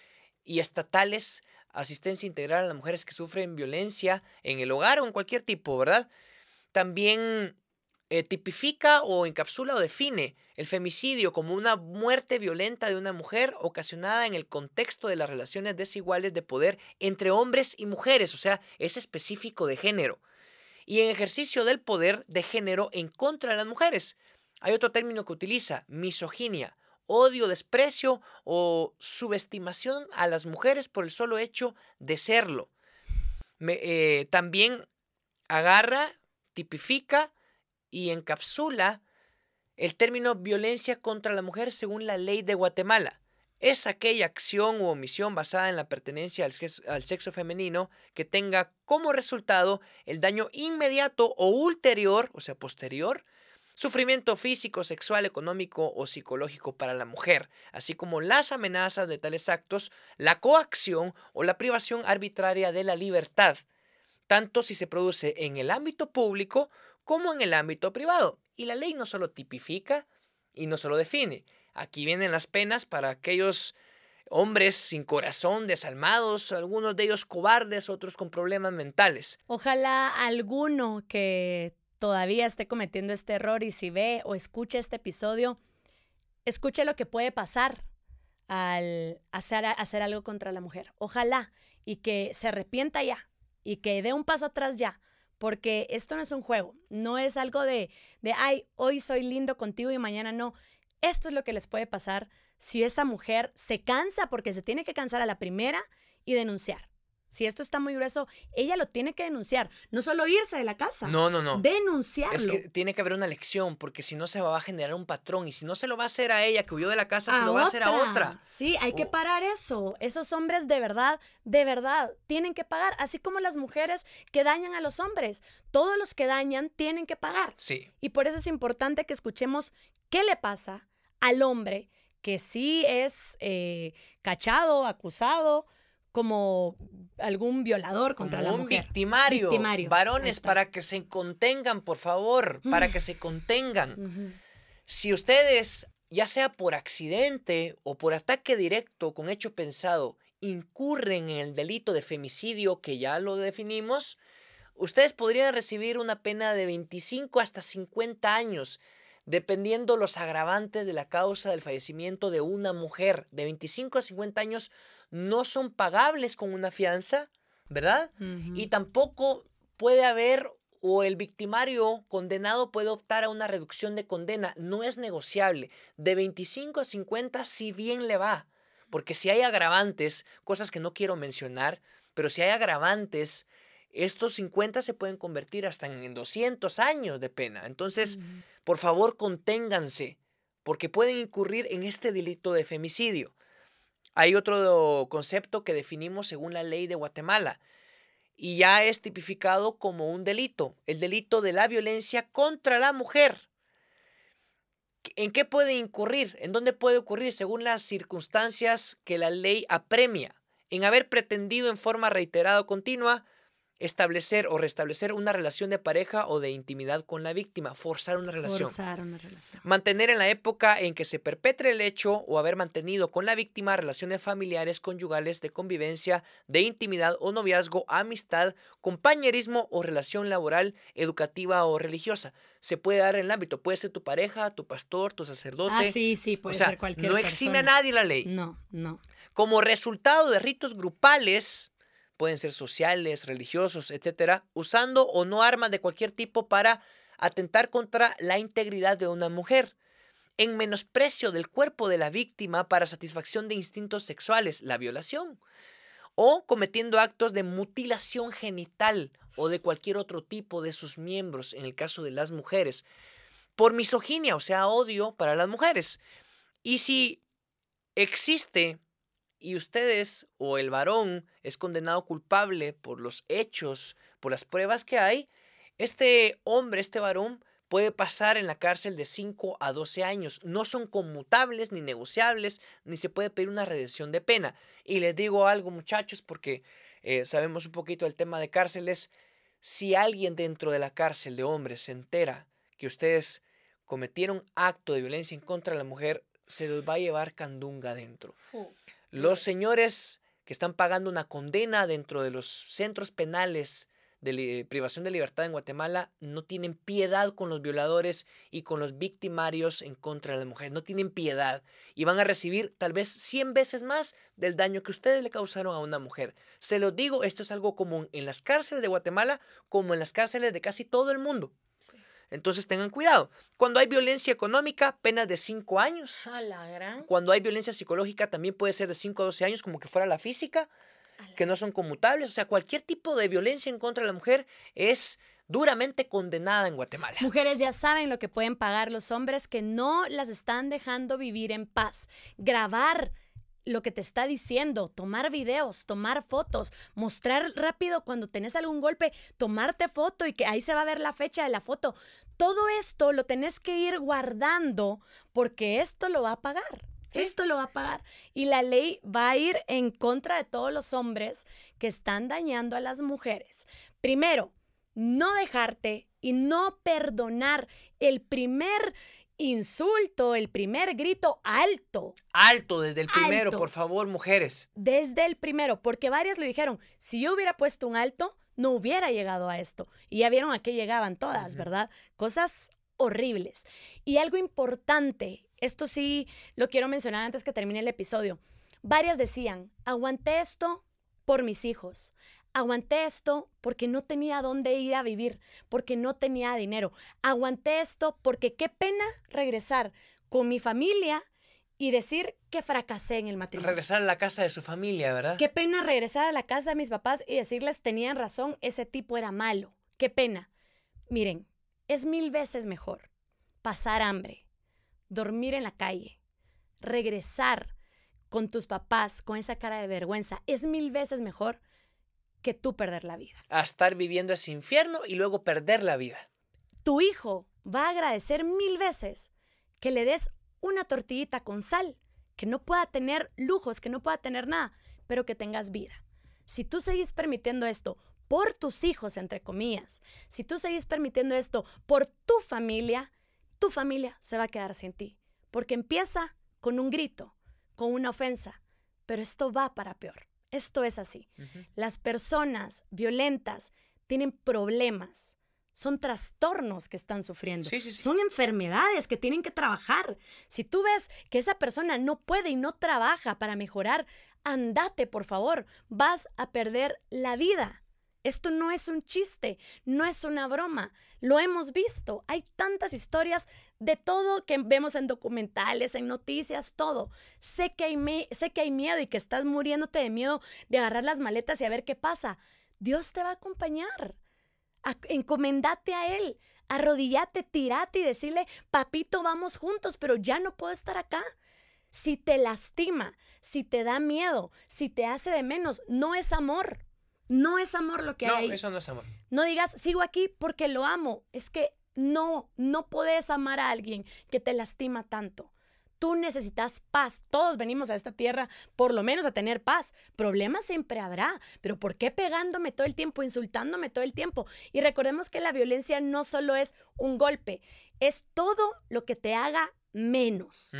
y estatales, asistencia integral a las mujeres que sufren violencia en el hogar o en cualquier tipo, ¿verdad? También eh, tipifica o encapsula o define el femicidio como una muerte violenta de una mujer ocasionada en el contexto de las relaciones desiguales de poder entre hombres y mujeres, o sea, es específico de género, y en ejercicio del poder de género en contra de las mujeres, hay otro término que utiliza, misoginia, odio, desprecio o subestimación a las mujeres por el solo hecho de serlo. Eh, también agarra, tipifica y encapsula el término violencia contra la mujer según la ley de Guatemala. Es aquella acción u omisión basada en la pertenencia al al sexo femenino que tenga como resultado el daño inmediato o ulterior, o sea, posterior, sufrimiento físico, sexual, económico o psicológico para la mujer, así como las amenazas de tales actos, la coacción o la privación arbitraria de la libertad, tanto si se produce en el ámbito público como en el ámbito privado. Y la ley no solo tipifica y no solo define. Aquí vienen las penas para aquellos hombres sin corazón, desalmados, algunos de ellos cobardes, otros con problemas mentales. Ojalá alguno que todavía esté cometiendo este error y si ve o escucha este episodio, escuche lo que puede pasar al hacer, hacer algo contra la mujer. Ojalá y que se arrepienta ya y que dé un paso atrás ya, porque esto no es un juego, no es algo de, de, ay, hoy soy lindo contigo y mañana no. Esto es lo que les puede pasar si esta mujer se cansa, porque se tiene que cansar a la primera y denunciar. Si esto está muy grueso, ella lo tiene que denunciar. No solo irse de la casa. No, no, no. Denunciarlo. Es que tiene que haber una lección, porque si no se va a generar un patrón. Y si no se lo va a hacer a ella que huyó de la casa, se lo va a hacer a otra. Sí, hay que parar eso. Esos hombres de verdad, de verdad, tienen que pagar. Así como las mujeres que dañan a los hombres. Todos los que dañan tienen que pagar. Sí. Y por eso es importante que escuchemos qué le pasa al hombre que sí es eh, cachado, acusado como algún violador contra la un mujer. Victimario. Varones, para que se contengan, por favor, para mm. que se contengan. Si ustedes, ya sea por accidente o por ataque directo con hecho pensado, incurren en el delito de femicidio, que ya lo definimos, ustedes podrían recibir una pena de 25 hasta 50 años dependiendo los agravantes de la causa del fallecimiento de una mujer de 25 a 50 años no son pagables con una fianza, ¿verdad? Y tampoco puede haber o el victimario condenado puede optar a una reducción de condena. No es negociable. De 25 a 50 si bien le va. Porque si hay agravantes, cosas que no quiero mencionar, pero si hay agravantes estos 50 se pueden convertir hasta en 200 años de pena. Entonces, por favor, conténganse, porque pueden incurrir en este delito de femicidio. Hay otro concepto que definimos según la ley de Guatemala y ya es tipificado como un delito, el delito de la violencia contra la mujer. ¿En qué puede incurrir? ¿En dónde puede ocurrir? Según las circunstancias que la ley apremia. En haber pretendido en forma reiterada o continua establecer o restablecer una relación de pareja o de intimidad con la víctima, forzar una relación. Forzar una relación. Mantener en la época en que se perpetre el hecho o haber mantenido con la víctima relaciones familiares, conyugales, de convivencia, de intimidad o noviazgo, amistad, compañerismo o relación laboral, educativa o religiosa. Se puede dar en el ámbito, puede ser tu pareja, tu pastor, tu sacerdote. Ah, sí, sí, puede o sea, ser cualquier No exime a nadie la ley. No, no. Como resultado de ritos grupales, pueden ser sociales, religiosos, etcétera, usando o no armas de cualquier tipo para atentar contra la integridad de una mujer, en menosprecio del cuerpo de la víctima para satisfacción de instintos sexuales, la violación, o cometiendo actos de mutilación genital o de cualquier otro tipo de sus miembros, en el caso de las mujeres, por misoginia, o sea, odio para las mujeres. Y si existe y ustedes o el varón es condenado culpable por los hechos, por las pruebas que hay, este hombre, este varón, puede pasar en la cárcel de 5 a 12 años. No son conmutables ni negociables, ni se puede pedir una redención de pena. Y les digo algo, muchachos, porque eh, sabemos un poquito del tema de cárceles. Si alguien dentro de la cárcel de hombres se entera que ustedes cometieron acto de violencia en contra de la mujer, se los va a llevar candunga adentro. Los señores que están pagando una condena dentro de los centros penales de privación de libertad en Guatemala no tienen piedad con los violadores y con los victimarios en contra de la mujer. No tienen piedad y van a recibir tal vez 100 veces más del daño que ustedes le causaron a una mujer. Se lo digo, esto es algo común en las cárceles de Guatemala como en las cárceles de casi todo el mundo. Entonces tengan cuidado. Cuando hay violencia económica, penas de 5 años. A la gran. Cuando hay violencia psicológica también puede ser de 5 a 12 años, como que fuera la física, que no son conmutables. O sea, cualquier tipo de violencia en contra de la mujer es duramente condenada en Guatemala. Mujeres ya saben lo que pueden pagar los hombres que no las están dejando vivir en paz. Grabar lo que te está diciendo, tomar videos, tomar fotos, mostrar rápido cuando tenés algún golpe, tomarte foto y que ahí se va a ver la fecha de la foto. Todo esto lo tenés que ir guardando porque esto lo va a pagar. Sí. Esto lo va a pagar. Y la ley va a ir en contra de todos los hombres que están dañando a las mujeres. Primero, no dejarte y no perdonar el primer insulto, el primer grito alto, Alto desde el primero, Alto. por favor, mujeres. desde el primero, porque varias lo dijeron, si yo hubiera puesto un alto, no hubiera llegado a esto. Y ya vieron a qué llegaban todas. ¿verdad? Cosas horribles. Y algo importante, esto sí lo quiero mencionar antes que termine el episodio. Varias decían, aguanté esto por mis hijos. Aguanté esto porque no tenía dónde ir a vivir, porque no tenía dinero. Aguanté esto porque qué pena regresar con mi familia y decir que fracasé en el matrimonio. Regresar a la casa de su familia, ¿verdad? Qué pena regresar a la casa de mis papás y decirles tenían razón, ese tipo era malo. Qué pena. Miren, es mil veces mejor pasar hambre, dormir en la calle, regresar con tus papás con esa cara de vergüenza. Es mil veces mejor que tú perder la vida. A estar viviendo ese infierno y luego perder la vida. Tu hijo va a agradecer mil veces que le des una tortillita con sal, que no pueda tener lujos, que no pueda tener nada, pero que tengas vida. Si tú seguís permitiendo esto por tus hijos, entre comillas, si tú seguís permitiendo esto por tu familia, tu familia se va a quedar sin ti, porque empieza con un grito, con una ofensa, pero esto va para peor. Esto es así. Las personas violentas tienen problemas, son trastornos que están sufriendo, Sí, sí, sí. son enfermedades que tienen que trabajar. Si tú ves que esa persona no puede y no trabaja para mejorar, andate, por favor, vas a perder la vida. Esto no es un chiste, no es una broma, lo hemos visto. Hay tantas historias de todo que vemos en documentales, en noticias, todo. Sé que hay, sé que hay miedo y que estás muriéndote de miedo de agarrar las maletas y a ver qué pasa. Dios te va a acompañar. encomendate a Él, arrodillate, tirate y decirle, papito, vamos juntos, pero ya no puedo estar acá. Si te lastima, si te da miedo, si te hace de menos, no es amor. No es amor lo que hay. No, eso no es amor. No digas, sigo aquí porque lo amo. Es que no, no puedes amar a alguien que te lastima tanto. Tú necesitas paz. Todos venimos a esta tierra por lo menos a tener paz. Problemas siempre habrá, pero ¿por qué pegándome todo el tiempo, insultándome todo el tiempo? Y recordemos que la violencia no solo es un golpe, es todo lo que te haga menos.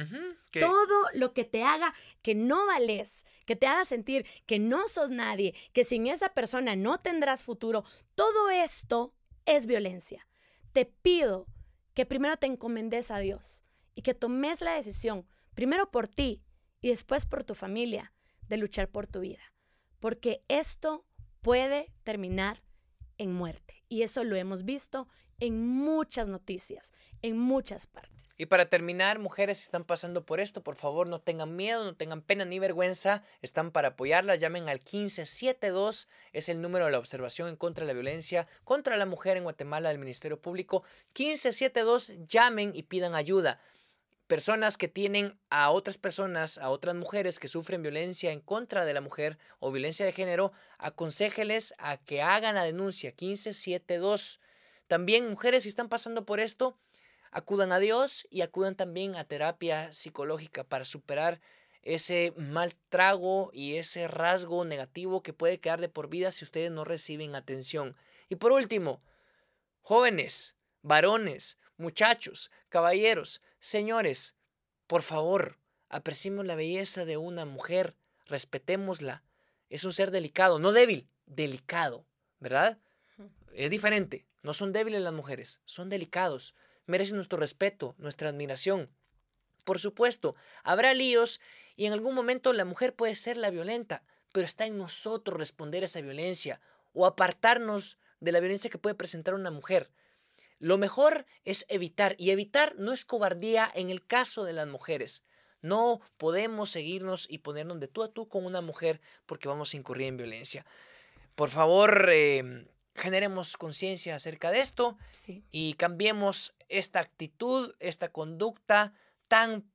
Todo lo que te haga que no vales, que te haga sentir que no sos nadie, que sin esa persona no tendrás futuro, todo esto es violencia. Te pido que primero te encomendes a Dios y que tomes la decisión, primero por ti y después por tu familia, de luchar por tu vida. Porque esto puede terminar en muerte. Y eso lo hemos visto en muchas noticias, en muchas partes. Y para terminar, mujeres que están pasando por esto, por favor no tengan miedo, no tengan pena ni vergüenza, están para apoyarlas, llamen al 1572, es el número de la observación en contra de la violencia contra la mujer en Guatemala del Ministerio Público. 1572, llamen y pidan ayuda personas que tienen a otras personas, a otras mujeres que sufren violencia en contra de la mujer o violencia de género, aconséjeles a que hagan la denuncia 1572. También mujeres si están pasando por esto, acudan a Dios y acudan también a terapia psicológica para superar ese mal trago y ese rasgo negativo que puede quedar de por vida si ustedes no reciben atención. Y por último, jóvenes, varones, muchachos, caballeros, señores, por favor, apreciemos la belleza de una mujer, respetémosla. Es un ser delicado, no débil, delicado, ¿verdad? Es diferente. No son débiles las mujeres, son delicados. Merecen nuestro respeto, nuestra admiración. Por supuesto, habrá líos y en algún momento la mujer puede ser la violenta, pero está en nosotros responder a esa violencia o apartarnos de la violencia que puede presentar una mujer. Lo mejor es evitar, y evitar no es cobardía en el caso de las mujeres. No podemos seguirnos y ponernos de tú a tú con una mujer porque vamos a incurrir en violencia. Por favor, em, generemos conciencia acerca de esto y cambiemos esta actitud, esta conducta tan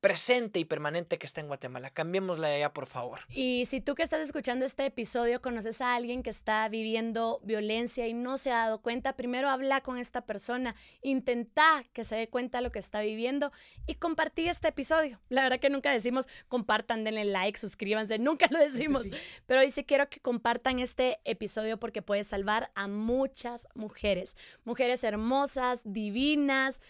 presente y permanente que está en Guatemala. Cambiémosla allá, por favor. Y si tú que estás escuchando este episodio conoces a alguien que está viviendo violencia y no se ha dado cuenta, primero habla con esta persona, intenta que se dé cuenta de lo que está viviendo y compartí este episodio. La verdad que nunca decimos compartan, denle like, suscríbanse, nunca lo decimos. Pero hoy sí quiero que compartan este episodio porque puede salvar a muchas mujeres, mujeres hermosas, divinas,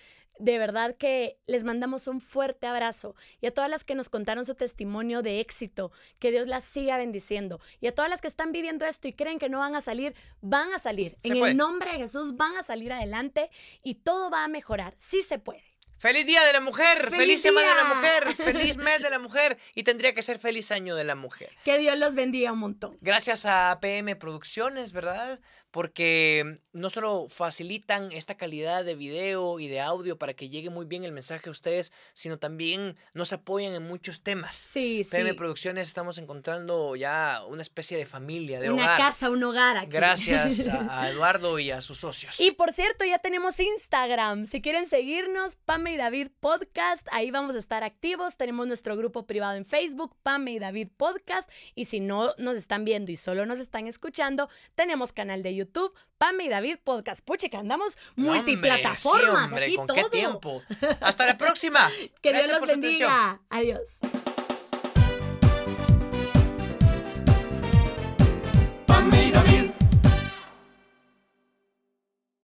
de verdad que les mandamos un fuerte abrazo y a todas las que nos contaron su testimonio de éxito, que Dios las siga bendiciendo y a todas las que están viviendo esto y creen que no van a salir, van a salir. en el nombre de Jesús van a salir adelante y todo va a mejorar. Sí se puede. Feliz Día de la Mujer, feliz, Semana de la Mujer, feliz mes de la mujer y tendría que ser feliz año de la mujer. Que Dios los bendiga un montón. Gracias a PM Producciones, ¿verdad? Porque no solo facilitan esta calidad de video y de audio para que llegue muy bien el mensaje a ustedes, sino también nos apoyan en muchos temas. Sí, PM Producciones estamos encontrando ya una especie de familia, de una hogar. Una casa, un hogar aquí. Gracias a, Eduardo y a sus socios. Y por cierto, ya tenemos Instagram. Si quieren seguirnos, Pame y David Podcast, ahí vamos a estar activos. Tenemos nuestro grupo privado en Facebook, Pame y David Podcast. Y si no nos están viendo y solo nos están escuchando, tenemos canal de YouTube YouTube, Pame y David Podcast. Puchica, andamos multiplataformas. ¿con qué tiempo? Hasta la próxima. que Dios los bendiga. Adiós.